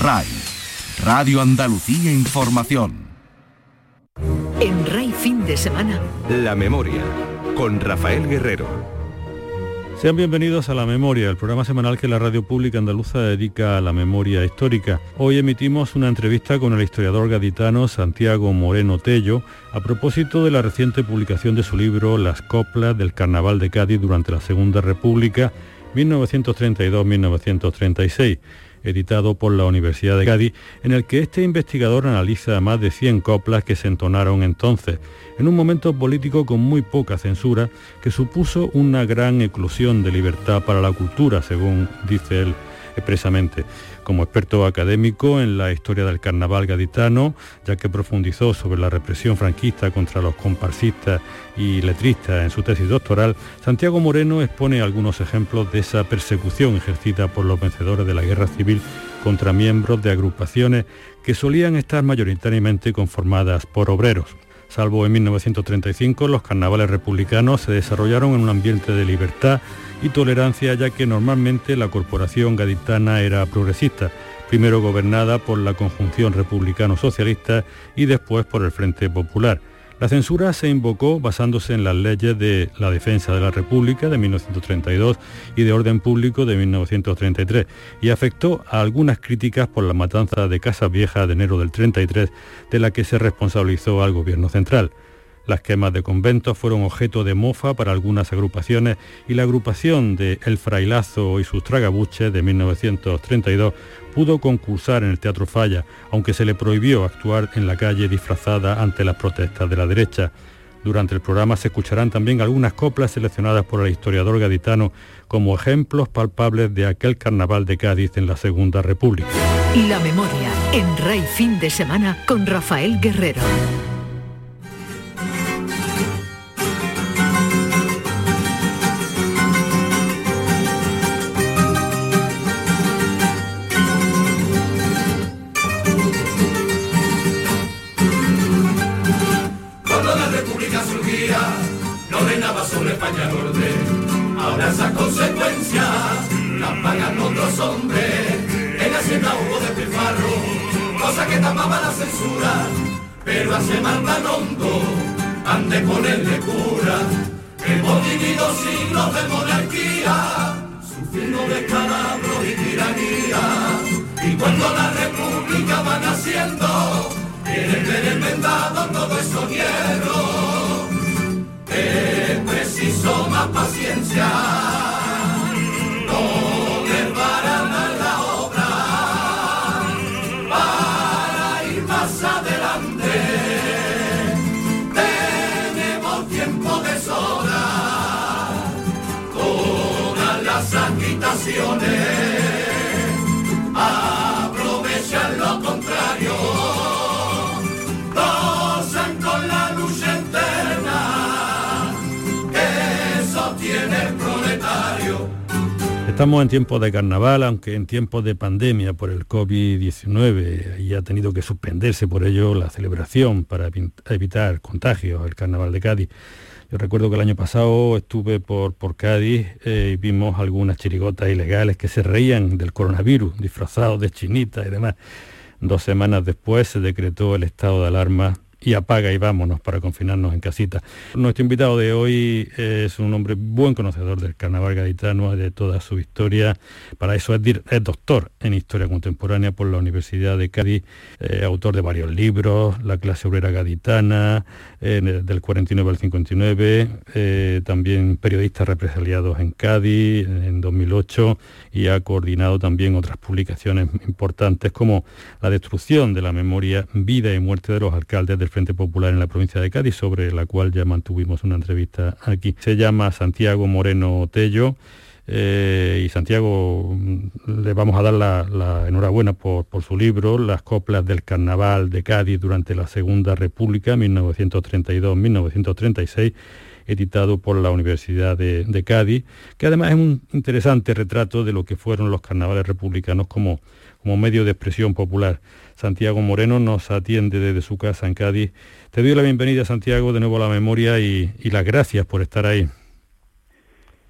RAI, Radio Andalucía Información. En RAI fin de semana. La memoria, con Rafael Guerrero. Sean bienvenidos a La Memoria, el programa semanal que la radio pública andaluza dedica a la memoria histórica. Hoy emitimos una entrevista con el historiador gaditano Santiago Moreno Tello a propósito de la reciente publicación de su libro Las coplas del Carnaval de Cádiz durante la Segunda República 1932-1936 editado por la Universidad de Cádiz, en el que este investigador analiza más de 100 coplas que se entonaron entonces, en un momento político con muy poca censura, que supuso una gran eclosión de libertad para la cultura, según dice él expresamente como experto académico en la historia del carnaval gaditano, ya que profundizó sobre la represión franquista contra los comparsistas y letristas en su tesis doctoral, Santiago Moreno expone algunos ejemplos de esa persecución ejercida por los vencedores de la guerra civil contra miembros de agrupaciones que solían estar mayoritariamente conformadas por obreros. Salvo en 1935, los carnavales republicanos se desarrollaron en un ambiente de libertad y tolerancia ya que normalmente la corporación gaditana era progresista, primero gobernada por la conjunción republicano-socialista y después por el Frente Popular. La censura se invocó basándose en las leyes de la defensa de la República de 1932 y de orden público de 1933 y afectó a algunas críticas por la matanza de Casas Viejas de enero del 33 de la que se responsabilizó al gobierno central. Las quemas de conventos fueron objeto de mofa para algunas agrupaciones y la agrupación de El Frailazo y sus tragabuches de 1932 pudo concursar en el Teatro Falla, aunque se le prohibió actuar en la calle disfrazada ante las protestas de la derecha. Durante el programa se escucharán también algunas coplas seleccionadas por el historiador gaditano como ejemplos palpables de aquel carnaval de Cádiz en la Segunda República. La memoria en Rey Fin de Semana con Rafael Guerrero. Pagan otros hombres. En Hacienda hubo despilfarro, cosa que tapaba la censura. Pero hace mal tan hondo, han de ponerle cura. Hemos vivido siglos de monarquía, sufriendo descalabros y tiranía. Y cuando la república va naciendo, quieren ver enmendado todo eso hierro es preciso más paciencia. Estamos en tiempos de carnaval, aunque en tiempos de pandemia por el COVID-19 y ha tenido que suspenderse por ello la celebración para evitar contagios, el carnaval de Cádiz. Yo recuerdo que el año pasado estuve por, por Cádiz eh, y vimos algunas chirigotas ilegales que se reían del coronavirus, disfrazados de chinitas y demás. Dos semanas después se decretó el estado de alarma y apaga y vámonos para confinarnos en casita. Nuestro invitado de hoy es un hombre buen conocedor del carnaval gaditano, de toda su historia. Para eso es, doctor en historia contemporánea por la Universidad de Cádiz, eh, autor de varios libros, La clase obrera gaditana, del 49 al 59, eh, también periodistas represaliados en Cádiz en 2008 y ha coordinado también otras publicaciones importantes como La destrucción de la memoria, vida y muerte de los alcaldes del Frente Popular en la provincia de Cádiz, sobre la cual ya mantuvimos una entrevista aquí. Se llama Santiago Moreno Tello. Eh, y Santiago, mm, le vamos a dar la, enhorabuena por, su libro, Las coplas del carnaval de Cádiz durante la Segunda República, 1932-1936, editado por la Universidad de, de, Cádiz, que además es un interesante retrato de lo que fueron los carnavales republicanos como, como medio de expresión popular. Santiago Moreno nos atiende desde su casa en Cádiz. Te doy la bienvenida, Santiago, de nuevo a la memoria y las gracias por estar ahí.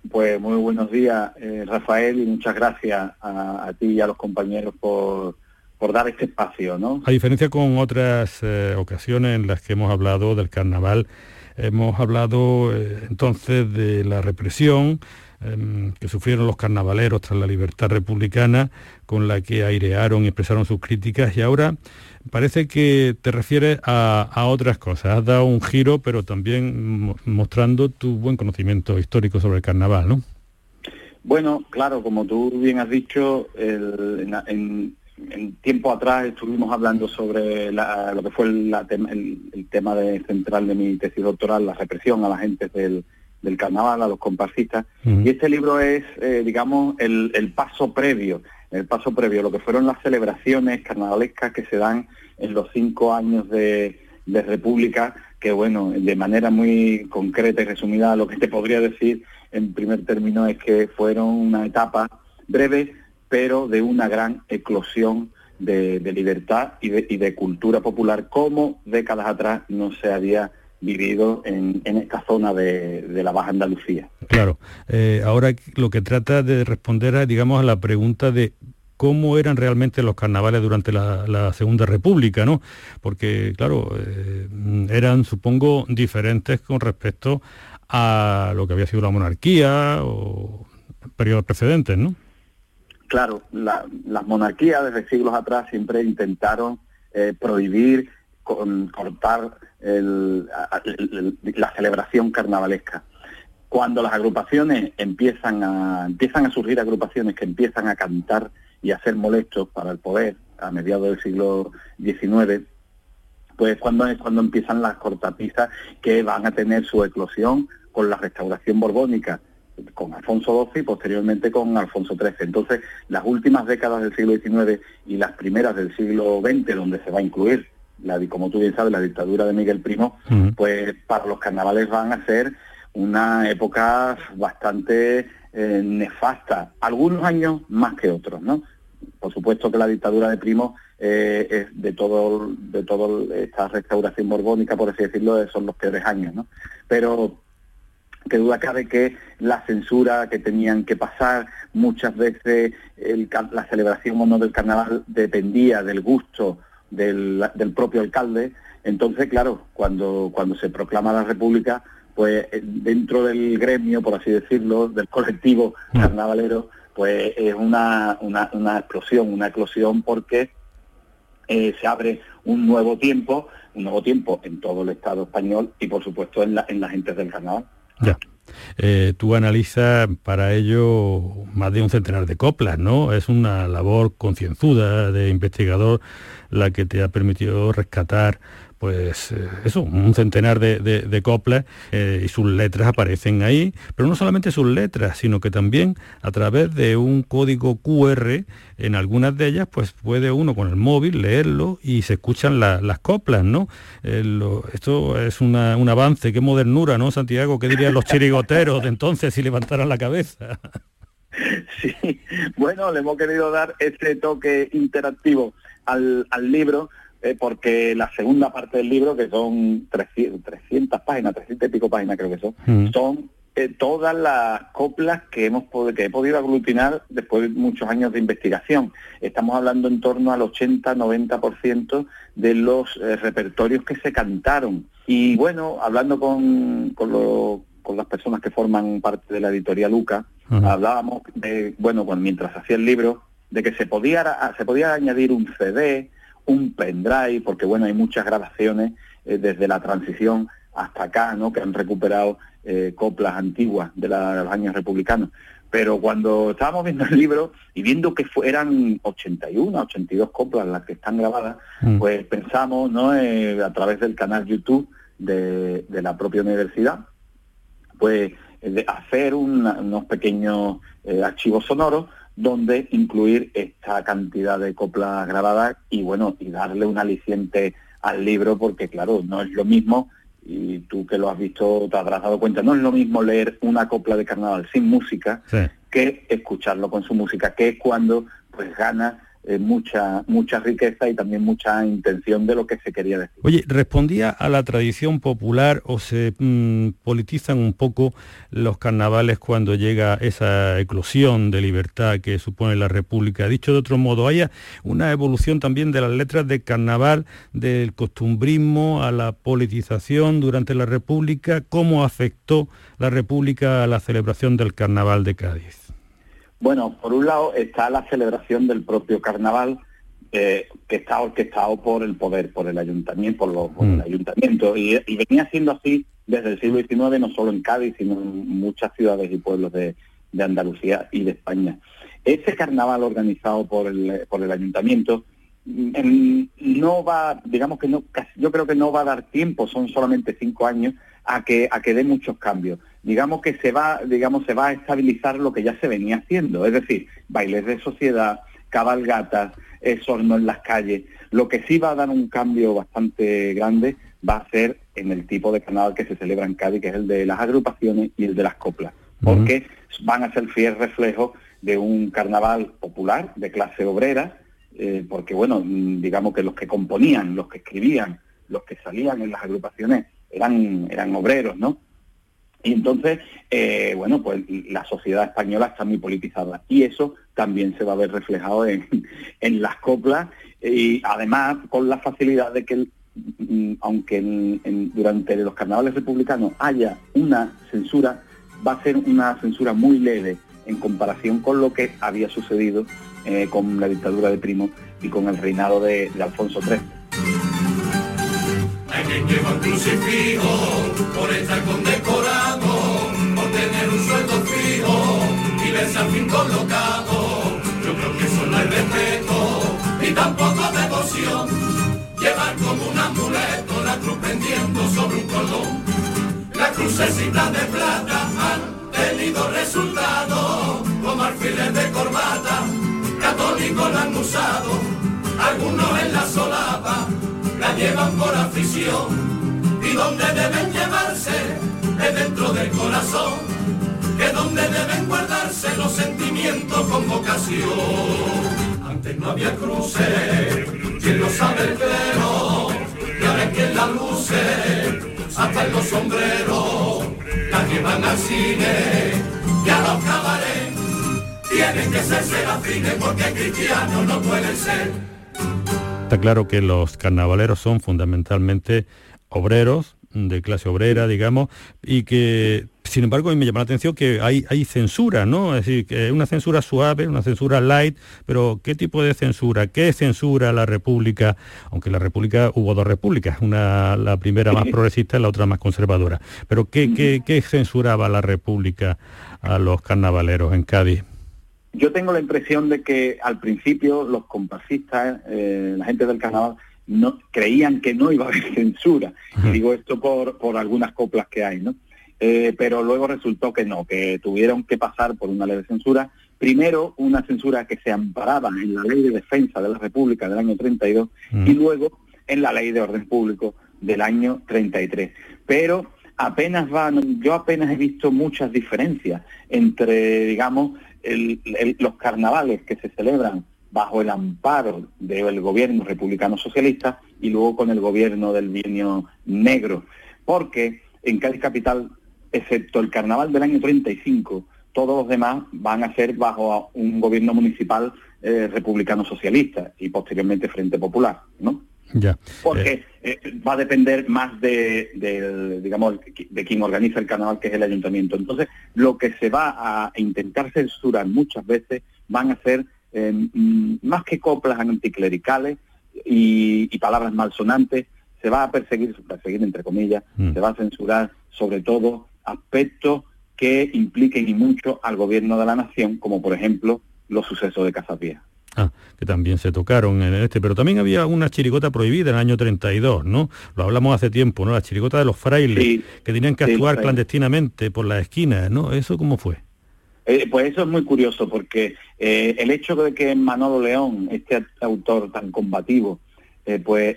Pues muy buenos días, eh, Rafael, y muchas gracias a, ti y a los compañeros por, por dar este espacio, ¿no? A diferencia con otras eh, ocasiones en las que hemos hablado del carnaval, hemos hablado eh, entonces de la represión em, que sufrieron los carnavaleros tras la libertad republicana, con la que airearon y expresaron sus críticas, y ahora parece que te refieres a, otras cosas. Has dado un giro, pero también mostrando tu buen conocimiento histórico sobre el carnaval, ¿no? Bueno, claro, como tú bien has dicho, el, en, tiempo atrás estuvimos hablando sobre lo que fue el, el, tema de, central de mi tesis doctoral, la represión a la gente del, del carnaval, a los comparsistas. Y este libro es, eh, digamos, el, el, paso previo, el paso previo, lo que fueron las celebraciones carnavalescas que se dan en los cinco años de, de República, que bueno, de manera muy concreta y resumida, lo que te podría decir en primer término es que fueron una etapa breve, pero de una gran eclosión de, libertad y de, cultura popular, como décadas atrás no se había vivido en, esta zona de, la Baja Andalucía. Claro, eh, ahora lo que trata de responder a, digamos, a la pregunta de cómo eran realmente los carnavales durante la, Segunda República, ¿no? Porque, claro, eh, eran, supongo, diferentes con respecto a lo que había sido la monarquía o periodos precedentes, ¿no? Claro, las monarquías desde siglos atrás siempre intentaron eh, prohibir, cortar la celebración carnavalesca. Cuando las agrupaciones empiezan a, empiezan a surgir agrupaciones que empiezan a cantar y a ser molestos para el poder a mediados del siglo XIX, pues cuando es cuando empiezan las cortapisas que van a tener su eclosión con la restauración borbónica, con Alfonso XII y posteriormente con Alfonso XIII. Entonces, las últimas décadas del siglo XIX y las primeras del siglo XX, donde se va a incluir, la, como tú bien sabes, la dictadura de Miguel Primo, pues para los carnavales van a ser una época bastante eh, nefasta, algunos años más que otros, ¿no? Por supuesto que la dictadura de Primo eh, es de todo de toda esta restauración borbónica, por así decirlo, son los peores años, ¿no? Pero que duda cabe que la censura que tenían que pasar, muchas veces la celebración o no del carnaval dependía del gusto del, propio alcalde. Entonces, claro, cuando, cuando se proclama la República, pues eh, dentro del gremio, por así decirlo, del colectivo mm. carnavalero, pues es una, una, explosión, una eclosión porque eh, se abre un nuevo tiempo, un nuevo tiempo en todo el Estado español y por supuesto en, la, en las gentes del carnaval. Ya. Eh, tú analizas para ello más de un centenar de coplas, ¿no? Es una labor concienzuda de investigador la que te ha permitido rescatar pues eh, eso, un centenar de, coplas eh, y sus letras aparecen ahí, pero no solamente sus letras, sino que también a través de un código QR, en algunas de ellas, pues puede uno con el móvil leerlo y se escuchan las coplas, ¿no? Eh, esto es un avance, qué modernura, ¿no, Santiago? ¿Qué dirían los chirigoteros de entonces si levantaran la cabeza? Sí, bueno, le hemos querido dar ese toque interactivo al, al libro eh, porque la segunda parte del libro, que son 300, páginas, 300 y pico páginas creo que son, mm. son eh, todas las coplas que, hemos que he podido aglutinar después de muchos años de investigación. Estamos hablando en torno al 80-90% de los eh, repertorios que se cantaron. Y bueno, hablando con, con, con, las personas que forman parte de la editorial Luca, hablábamos de, bueno, mientras hacía el libro, de que se podía, se podía añadir un CD, un pendrive, porque bueno, hay muchas grabaciones eh, desde la transición hasta acá, ¿no? Que han recuperado eh, coplas antiguas de, los años republicanos. Pero cuando estábamos viendo el libro y viendo que eran 81, 82 coplas las que están grabadas, mm. pues pensamos, ¿no? Eh, a través del canal YouTube de, la propia universidad, pues de hacer unos pequeños archivos sonoros donde incluir esta cantidad de coplas grabadas y bueno, y darle un aliciente al libro, porque claro, no es lo mismo, y tú que lo has visto te habrás dado cuenta, no es lo mismo leer una copla de carnaval sin música que escucharlo con su música, que es cuando pues gana eh, mucha mucha riqueza y también mucha intención de lo que se quería decir. Oye, ¿respondía a la tradición popular o se mm, politizan un poco los carnavales cuando llega esa eclosión de libertad que supone la República? Dicho de otro modo, ¿haya una evolución también de las letras de carnaval, del costumbrismo a la politización durante la República? ¿Cómo afectó la República a la celebración del carnaval de Cádiz? Bueno, por un lado está la celebración del propio carnaval, eh, que está orquestado por el poder, por el ayuntamiento, por, el mm. ayuntamiento, y, venía siendo así desde el siglo XIX, no solo en Cádiz, sino en muchas ciudades y pueblos de, Andalucía y de España. Ese carnaval organizado por el, por el ayuntamiento mm, no va, digamos que no, yo creo que no va a dar tiempo, son solamente cinco años, a que, a que dé muchos cambios digamos que se va, digamos, se va a estabilizar lo que ya se venía haciendo, es decir, bailes de sociedad, cabalgatas, sorno en las calles. Lo que sí va a dar un cambio bastante grande va a ser en el tipo de carnaval que se celebra en Cádiz, que es el de las agrupaciones y el de las coplas, porque van a ser fiel reflejo de un carnaval popular de clase obrera, eh, porque bueno, digamos que los que componían, los que escribían, los que salían en las agrupaciones eran, eran obreros, ¿no? Y entonces, eh, bueno, pues la sociedad española está muy politizada y eso también se va a ver reflejado en, las coplas y además con la facilidad de que, mm, aunque durante los carnavales republicanos haya una censura, va a ser una censura muy leve en comparación con lo que había sucedido eh, con la dictadura de Primo y con el reinado de, Alfonso III. Al fin colocado. Yo creo que eso no es respeto ni tampoco devoción. Llevar como un amuleto la cruz pendiendo sobre un colón. La crucecita de plata han tenido resultado, como alfiles de corbata, católicos la han usado, algunos en la solapa la llevan por afición y donde deben llevarse es dentro del corazón, donde deben guardarse los sentimientos con vocación. Antes no había cruces, quien lo sabe el clero, y ahora es quien la luce, hasta en los sombreros, la llevan al cine y a los cabarets. Tienen que ser serafines porque cristianos no pueden ser Está claro que los carnavaleros son fundamentalmente obreros, de clase obrera, digamos, y que, sin embargo, a mí me llama la atención que hay, hay censura, ¿no? Es decir, que una censura suave, una censura light, pero ¿qué tipo de censura? ¿Qué censura la República? Aunque la República, hubo dos repúblicas, una la primera más progresista y la otra más conservadora. Pero ¿qué, qué, qué censuraba la República a los carnavaleros en Cádiz? Yo tengo la impresión de que al principio los compasistas, eh, la gente del carnaval, no creían que no iba a haber censura. digo esto por, por algunas coplas que hay, ¿no? Eh, pero luego resultó que no, que tuvieron que pasar por una ley de censura. Primero, una censura que se amparaba en la ley de defensa de la República del año 32 y luego en la ley de orden público del año 33. Pero apenas van, yo apenas he visto muchas diferencias entre, digamos, los carnavales que se celebran bajo el amparo del gobierno republicano socialista y luego con el gobierno del bienio negro. Porque en Cádiz Capital, excepto el carnaval del año 35, todos los demás van a ser bajo un gobierno municipal eh, republicano socialista y posteriormente Frente Popular, ¿no? Ya. Porque eh. Eh, va a depender más de, digamos, de quien organiza el carnaval, que es el ayuntamiento. Entonces, lo que se va a intentar censurar muchas veces van a ser mm, más que coplas anticlericales y, palabras malsonantes, se va a perseguir, perseguir entre comillas, mm. se va a censurar sobre todo aspectos que impliquen y mucho al gobierno de la nación, como por ejemplo los sucesos de Casapía. Ah, que también se tocaron en este, pero también había una chirigota prohibida en el año 32, ¿no? Lo hablamos hace tiempo, ¿no? La chirigota de los frailes, que tenían que actuar clandestinamente por las esquinas, ¿no? ¿Eso cómo fue? Eh, pues eso es muy curioso, porque eh, el hecho de que Manolo León, este autor tan combativo, eh, pues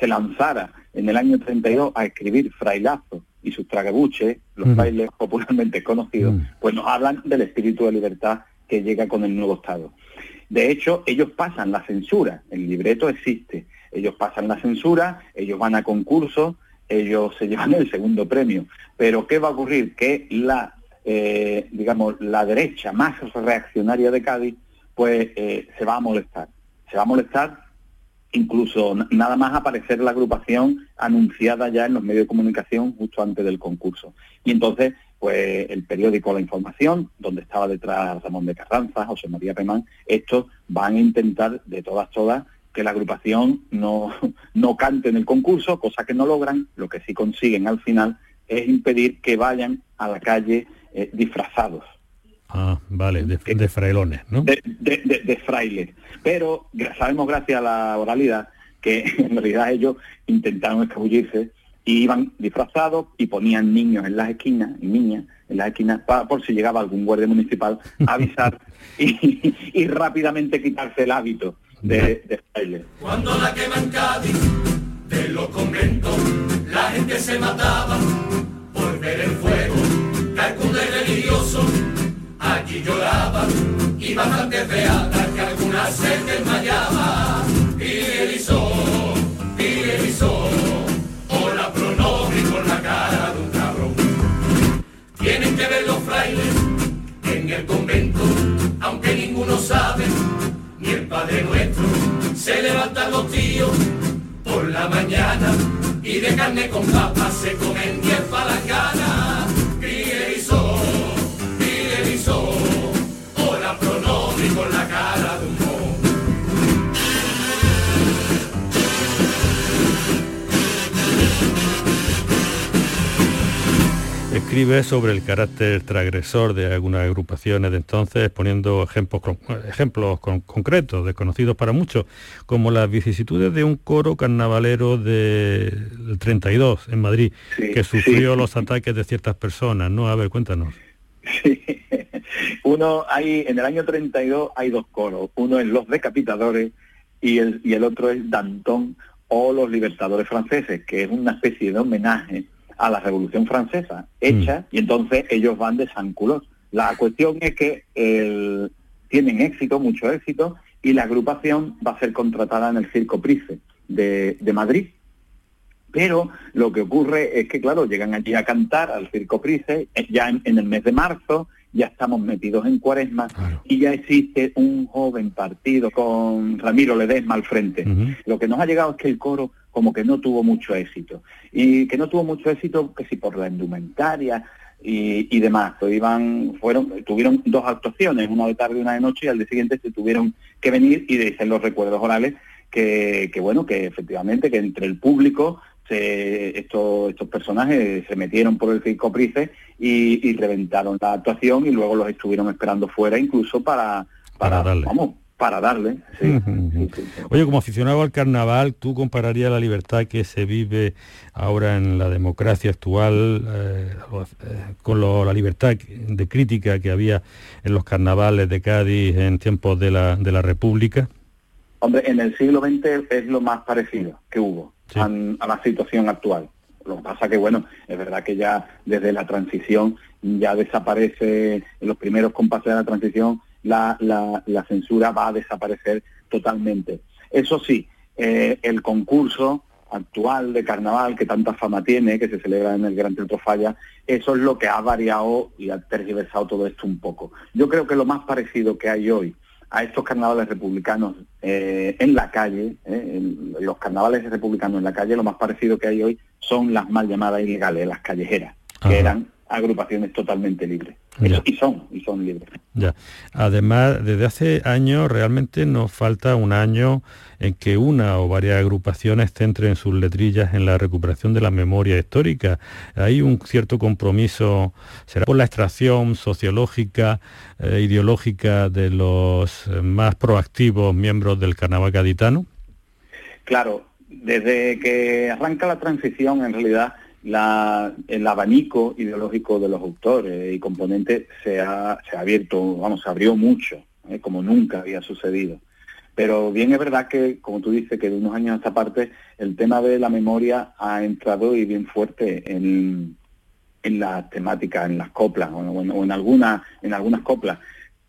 se lanzara en el año 32 a escribir Frailazo y sus tragabuches, los frailes popularmente conocidos, pues nos hablan del espíritu de libertad que llega con el nuevo Estado. De hecho, ellos pasan la censura, el libreto existe, ellos pasan la censura, ellos van a concursos, ellos se llevan el segundo premio. Pero ¿qué va a ocurrir? Que la, eh, digamos, la derecha más reaccionaria de Cádiz, pues eh, se va a molestar. Se va a molestar incluso nada más aparecer la agrupación anunciada ya en los medios de comunicación justo antes del concurso. Y entonces, pues el periódico La Información, donde estaba detrás Ramón de Carranza, José María Pemán, estos van a intentar de todas, todas, que la agrupación no, no cante en el concurso, cosa que no logran, lo que sí consiguen al final es impedir que vayan a la calle eh, disfrazados. Ah, vale, de, de frailones, ¿no? De, de, frailes. Pero sabemos, gracias a la oralidad, que en realidad ellos intentaron escabullirse y iban disfrazados y ponían niños en las esquinas, y niñas en las esquinas, para, por si llegaba algún guardia municipal a avisar y, y rápidamente quitarse el hábito de, fraile. Cuando la queman Cádiz, de los conventos, la gente se mataba por ver el fuego, calculo religioso, allí lloraban y bastante feata que alguna se desmayaba. Y el y el o la pronombre con la cara de un cabrón. Tienen que ver los frailes en el convento, aunque ninguno sabe y el Padre Nuestro. Se levantan los tíos por la mañana y de carne con papas se comen diez palanganas. Escribe sobre el carácter transgresor de algunas agrupaciones de entonces, poniendo ejemplos, ejemplos concretos, desconocidos para muchos, como las vicisitudes de un coro carnavalero del 32 en Madrid, que sufrió los ataques de ciertas personas. ¿no? A ver, cuéntanos. Sí. Uno hay, en el año 32 hay dos coros, uno es Los Decapitadores y el, y el otro es Danton o Los Libertadores Franceses, que es una especie de homenaje a la Revolución Francesa hecha mm. y entonces ellos van de San Culos. La cuestión es que tienen éxito, mucho éxito, y la agrupación va a ser contratada en el Circo Price de, Madrid. Pero lo que ocurre es que, claro, llegan allí a cantar al Circo Price eh, ya en, el mes de marzo, ya estamos metidos en cuaresma y ya existe un joven partido con Ramiro Ledesma al frente. Lo que nos ha llegado es que el coro como que no tuvo mucho éxito. Y que no tuvo mucho éxito que si por la indumentaria y, demás. Pues iban, fueron, tuvieron dos actuaciones, una de tarde y una de noche, y al día siguiente se tuvieron que venir y dicen los recuerdos orales que, que bueno, que efectivamente que entre el público se, estos, estos personajes se metieron por el circo Price y, y, reventaron la actuación y luego los estuvieron esperando fuera incluso para, para, vamos, para darle. Oye, como aficionado al carnaval, ¿tú compararías la libertad que se vive ahora en la democracia actual eh, con la libertad de crítica que había en los carnavales de Cádiz en tiempos de la, de la República? Hombre, en el siglo XX es lo más parecido que hubo a, la situación actual. Lo que pasa que, bueno, es verdad que ya desde la transición ya desaparece, en los primeros compases de la transición la, la, censura va a desaparecer totalmente. Eso sí, eh, el concurso actual de carnaval que tanta fama tiene, que se celebra en el Gran Teatro Falla, eso es lo que ha variado y ha tergiversado todo esto un poco. Yo creo que lo más parecido que hay hoy a estos carnavales republicanos eh, en la calle, eh, los carnavales republicanos en la calle, lo más parecido que hay hoy son las mal llamadas ilegales, las callejeras, que eran agrupaciones totalmente libres. Y son, y son libres. Ya. Además, desde hace años realmente nos falta un año en que una o varias agrupaciones centren sus letrillas en la recuperación de la memoria histórica. Hay un cierto compromiso, será por la extracción sociológica, e ideológica de los eh, más proactivos miembros del carnaval gaditano. Claro, desde que arranca la transición, en realidad, el abanico ideológico de los autores y componentes se ha, se ha abierto, vamos, se abrió mucho, ¿eh? como nunca había sucedido. Pero bien es verdad que, como tú dices, que de unos años a esta parte el tema de la memoria ha entrado y bien fuerte en, en las temáticas, en las coplas o, en, algunas, en algunas coplas.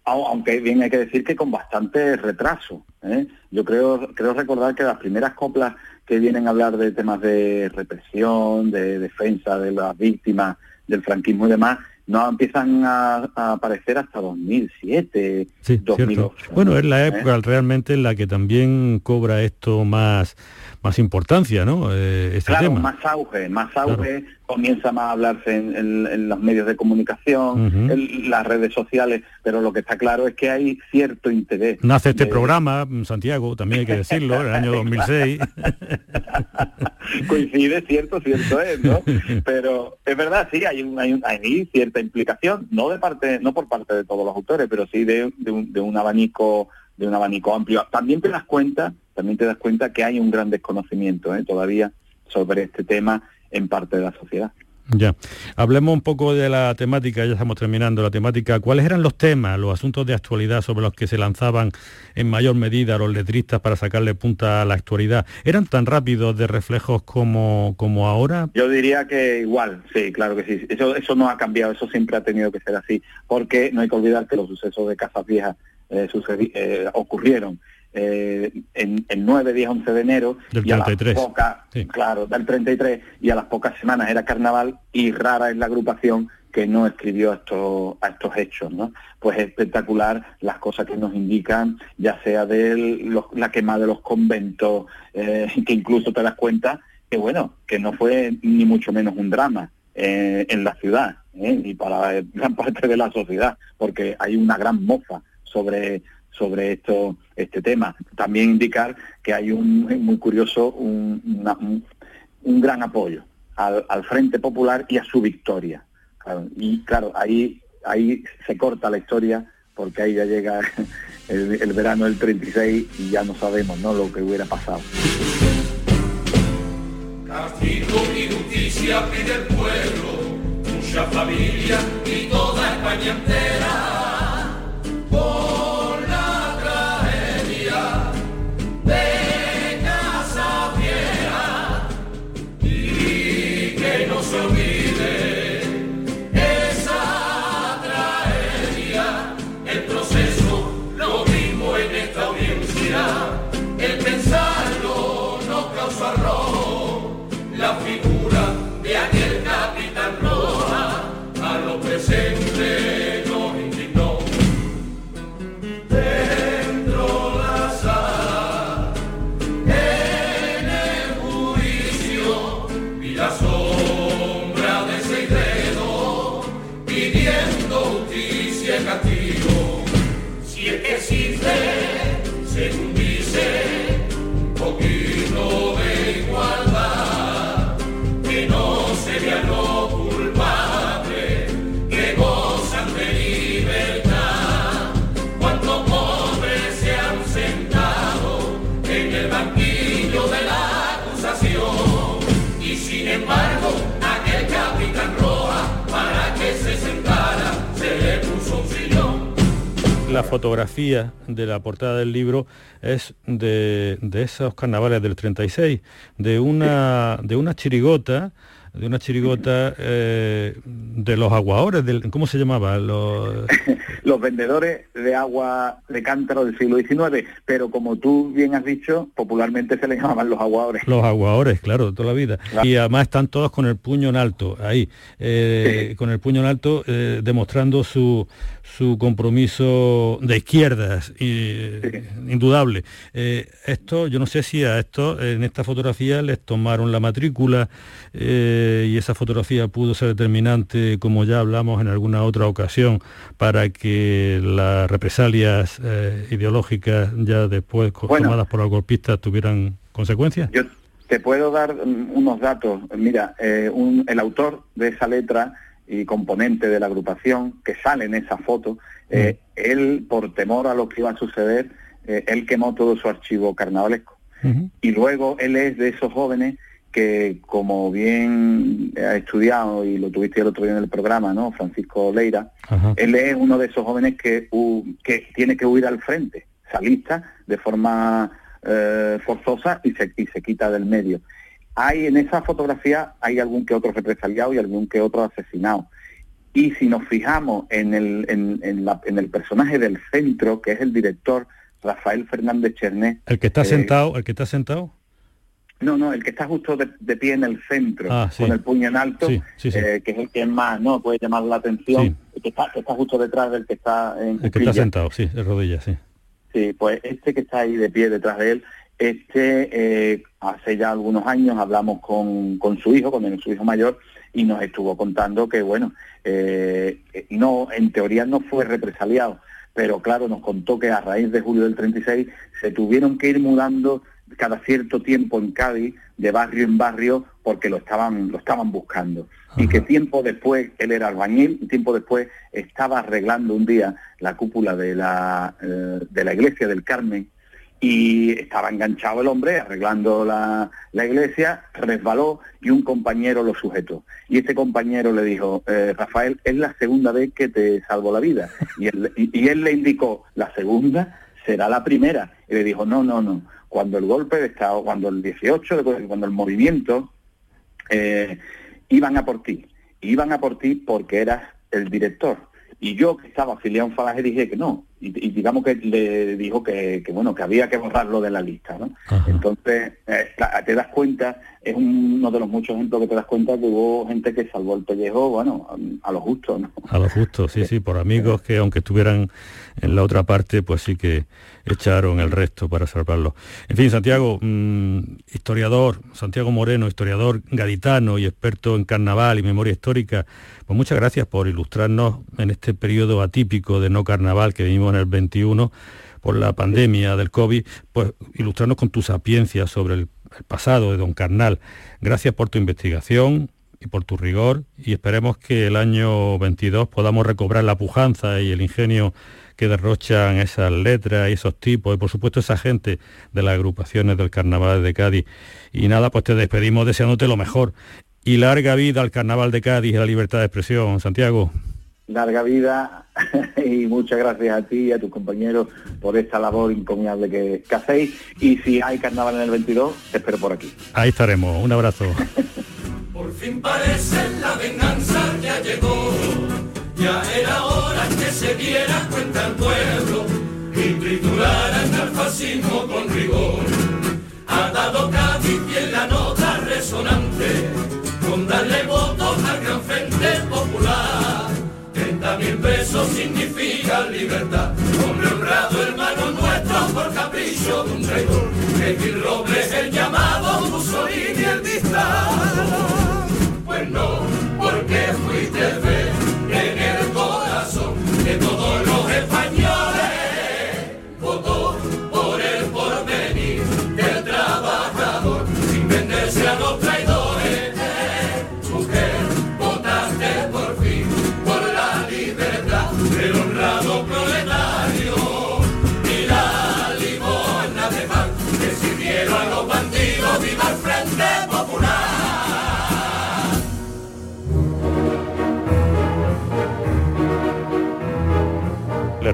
aunque bien hay que decir que con bastante retraso. ¿eh? Yo creo, creo recordar que las primeras coplas que vienen a hablar de temas de represión, de defensa de las víctimas del franquismo y demás, no empiezan a, aparecer hasta 2007, sí, 2008. Bueno, es la ¿eh? época realmente en la que también cobra esto más más importancia, ¿no? Eh, claro, más auge, más auge, comienza más a hablarse en, los medios de comunicación, en las redes sociales, pero lo que está claro es que hay cierto interés. Nace este programa, Santiago, también hay que decirlo, en el año 2006. Coincide, cierto, cierto es, ¿no? Pero es verdad, sí, hay, un, hay, hay cierta implicación, no de parte, no por parte de todos los autores, pero sí de, un, de un abanico de un abanico amplio. También te das cuenta, también te das cuenta que hay un gran desconocimiento ¿eh? todavía sobre este tema en parte de la sociedad. Ya. Hablemos un poco de la temática, ya estamos terminando la temática. ¿Cuáles eran los temas, los asuntos de actualidad sobre los que se lanzaban en mayor medida los letristas para sacarle punta a la actualidad? ¿Eran tan rápidos de reflejos como, como ahora? Yo diría que igual, sí, claro que sí. Eso, eso no ha cambiado, eso siempre ha tenido que ser así, porque no hay que olvidar que los sucesos de Casas Viejas eh, eh, ocurrieron eh, en, el 9, 10, 11 de enero del 33. Y a las pocas, claro, del 33 y a las pocas semanas era carnaval y rara es la agrupación que no escribió a estos, a estos hechos, ¿no? Pues es espectacular las cosas que nos indican, ya sea de la quema de los conventos, eh, que incluso te das cuenta que bueno, que no fue ni mucho menos un drama en la ciudad, y para gran parte de la sociedad, porque hay una gran mofa sobre sobre esto este tema. También indicar que hay un muy curioso un, un, gran apoyo al, al, Frente Popular y a su victoria. y claro, ahí ahí se corta la historia porque ahí ya llega el, verano del 36 y ya no sabemos ¿no? lo que hubiera pasado. el dice un. La fotografía de la portada del libro es de, de esos carnavales del 36, de una, de una chirigota de una chirigota eh, de los aguadores, del, ¿cómo se llamaba? Los... los vendedores de agua de cántaro del siglo XIX, pero como tú bien has dicho, popularmente se les llamaban los aguadores. Los aguadores, claro, toda la vida. Y además están todos con el puño en alto, ahí, eh, con el puño en alto, eh, demostrando su, su compromiso de izquierdas, indudable. Eh, esto, yo no sé si a esto, en esta fotografía les tomaron la matrícula eh, y esa fotografía pudo ser determinante, como ya hablamos en alguna otra ocasión, para que las represalias eh, ideológicas ya después tomadas por los golpistas tuvieran consecuencias. Yo te puedo dar unos datos. Mira, el autor de esa letra y componente de la agrupación que sale en esa foto, eh, mm. él, por temor a lo que iba a suceder, eh, él quemó todo su archivo carnavalesco. Y luego él es de esos jóvenes que, como bien ha estudiado, y lo tuviste el otro día en el programa, ¿no? Francisco Leira, él es uno de esos jóvenes que, que tiene que huir al frente, salista, de forma eh, forzosa y se, y se quita del medio hay en esa fotografía hay algún que otro represaliado y algún que otro asesinado. Y si nos fijamos en el, en, el personaje del centro, que es el director Rafael Fernández Cherné. El que está sentado, el que está sentado. No, no, el que está justo de, pie en el centro, ah, con el puño en alto, eh, que es el que más no puede llamar la atención, el que está, está justo detrás del que está en El que está sentado, sí, de rodillas, sí. Sí, pues este que está ahí de pie detrás de él, este eh, hace ya algunos años hablamos con, con su hijo, con su hijo mayor, y nos estuvo contando que, bueno, eh, no, en teoría no fue represaliado, pero claro, nos contó que a raíz de julio del 36 se tuvieron que ir mudando cada cierto tiempo en Cádiz, de barrio en barrio, porque lo estaban, lo estaban buscando. Y que tiempo después, él era albañil, y tiempo después estaba arreglando un día la cúpula de la, eh, de la iglesia del Carmen, y estaba enganchado el hombre arreglando la, la, iglesia, resbaló y un compañero lo sujetó. Y este compañero le dijo, eh, Rafael, es la segunda vez que te salvo la vida. Y él, y él le indicó, la segunda será la primera. Y le dijo, no, no, no, cuando el golpe de Estado, cuando el 18, cuando el movimiento, eh, iban a por ti. Iban a por ti porque eras el director. Y yo que estaba afiliado en Falange dije que no. Y, digamos que le dijo que, bueno, que había que borrarlo de la lista, ¿no? Entonces, eh, te das cuenta, es uno de los muchos ejemplos que te das cuenta que hubo gente que salvó el pellejo, bueno, a, lo justo, ¿no? A lo justo, sí, sí, por amigos que aunque estuvieran en la otra parte, pues sí que echaron el resto para salvarlo. En fin, Santiago, mm, historiador, Santiago Moreno, historiador gaditano y experto en carnaval y memoria histórica, pues muchas gracias por ilustrarnos en este periodo atípico de no carnaval que vivimos en el 21 por la pandemia del COVID, pues ilustrarnos con tu sapiencia sobre el, el pasado de Don Carnal. Gracias por tu investigación, y por tu rigor y esperemos que el año 22 podamos recobrar la pujanza y el ingenio que derrochan esas letras y esos tipos y por supuesto esa gente de las agrupaciones del Carnaval de Cádiz. Y nada, pues te despedimos deseándote lo mejor. Y larga vida al Carnaval de Cádiz y la libertad de expresión, Santiago. Larga vida y muchas gracias a ti y a tus compañeros por esta labor encomiable que, que hacéis. Y si hay carnaval en el 22, te espero por aquí. Ahí estaremos. Un abrazo. por fin parece la venganza ya llegó ya era hora que se diera cuenta al pueblo y trituraran al fascismo con rigor. Ha dado Cádiz significa libertad. Hombre honrado, hermano nuestro, por capricho de un traidor. Gil Robles, el llamado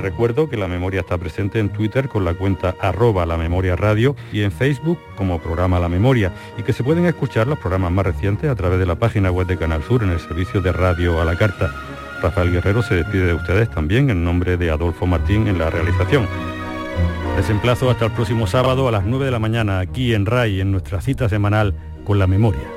recuerdo que la memoria está presente en Twitter con la cuenta arroba la memoria radio y en Facebook como programa La Memoria y que se pueden escuchar los programas más recientes a través de la página web de Canal Sur en el servicio de radio a la carta. Rafael Guerrero se despide de ustedes también en nombre de Adolfo Martín en la realización. Les emplazo hasta el próximo sábado a las 9 de la mañana aquí en RAI en nuestra cita semanal con la memoria.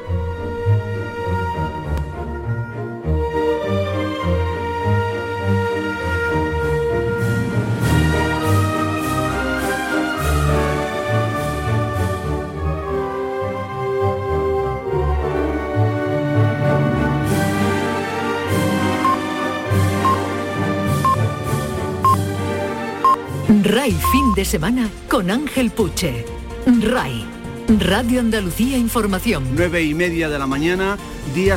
RAI fin de semana con Ángel Puche. RAI, Radio Andalucía Información. Nueve y media de la mañana, días